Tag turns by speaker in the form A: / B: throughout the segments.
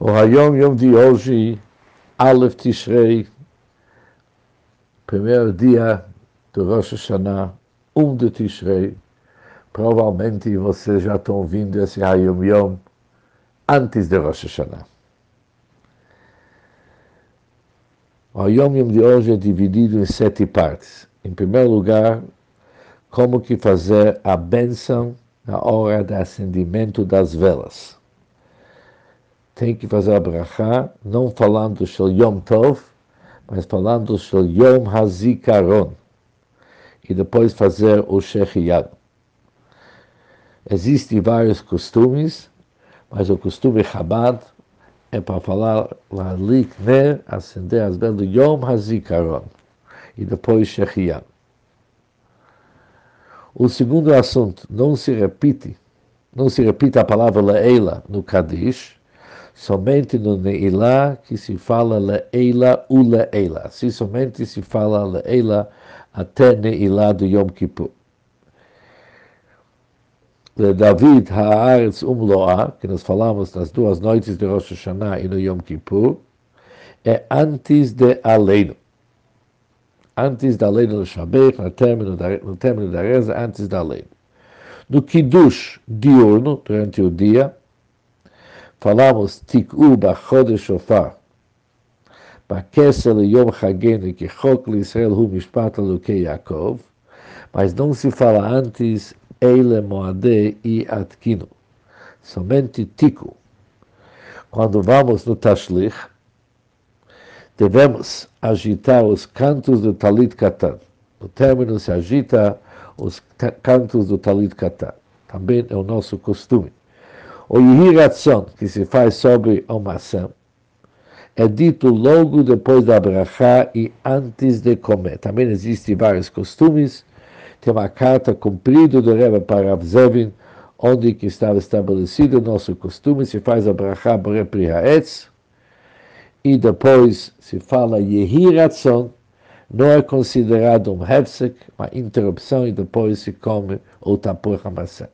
A: O Hayom Yom de hoje, Aleph Tishrei, primeiro dia do Rosh Hashanah, 1 de Tishrei. Provavelmente vocês já estão ouvindo esse Hayom Yom antes de Rosh Hashanah. O Hayom Yom de hoje é dividido em sete partes. Em primeiro lugar, como que fazer a bênção na hora do acendimento das velas tem que fazer a brachá, não falando Shel Yom Tov, mas falando Shel Yom Hazikaron. E depois fazer o Shechiyad. Existem vários costumes, mas o costume Chabad é para falar Lalik Ner, acender as velas do Yom Hazikaron. E depois Shechiyad. O segundo assunto, não se repite, não se repite a palavra Leila no Kadish, somente no Neilá que se fala Leila u Leila. Assim somente se fala Leila até Neilá do Yom Kippur. De David Haaretz Umloa, que nós falamos nas duas noites de Rosh Hashanah e no Yom Kippur, é antes de Aleino. Antes da Aleino do Shabbat, no término da, no término da reza, antes da Aleino. No Kiddush diurno, durante o dia, falamos Tik'u Bachode Shofar, Bakesel Yom Chagenu, que Chok Israel Hu Mishpat Alukei Yaakov, mas não se fala antes Eile Moade e Atkinu, somente Tiku. Quando vamos no Tashlich, devemos agitar os cantos do Talit Katan. No término se agita os cantos do Talit Katan. Também é o nosso costume. O Yihiratzon, que se faz sobre a maçã, é dito logo depois da brachá e antes de comer. Também existem vários costumes. Tem uma carta cumprida do Rebbe para Avzevin, onde que estava estabelecido o nosso costume, se faz a brachá Brepri Haetz, e depois se fala Yehiratzon, não é considerado um hefsek, uma interrupção, e depois se come o tapur maçã.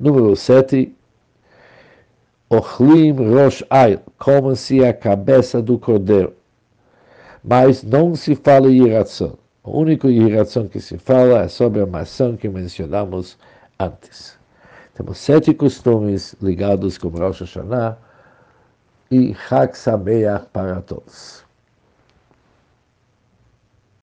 A: Número 7, Ochlim Rosh Ail, come-se a cabeça do cordeiro. Mas não se fala iração. O único iração que se fala é sobre a maçã que mencionamos antes. Temos sete costumes ligados com Rosh Hashanah e Chag Sameach para todos.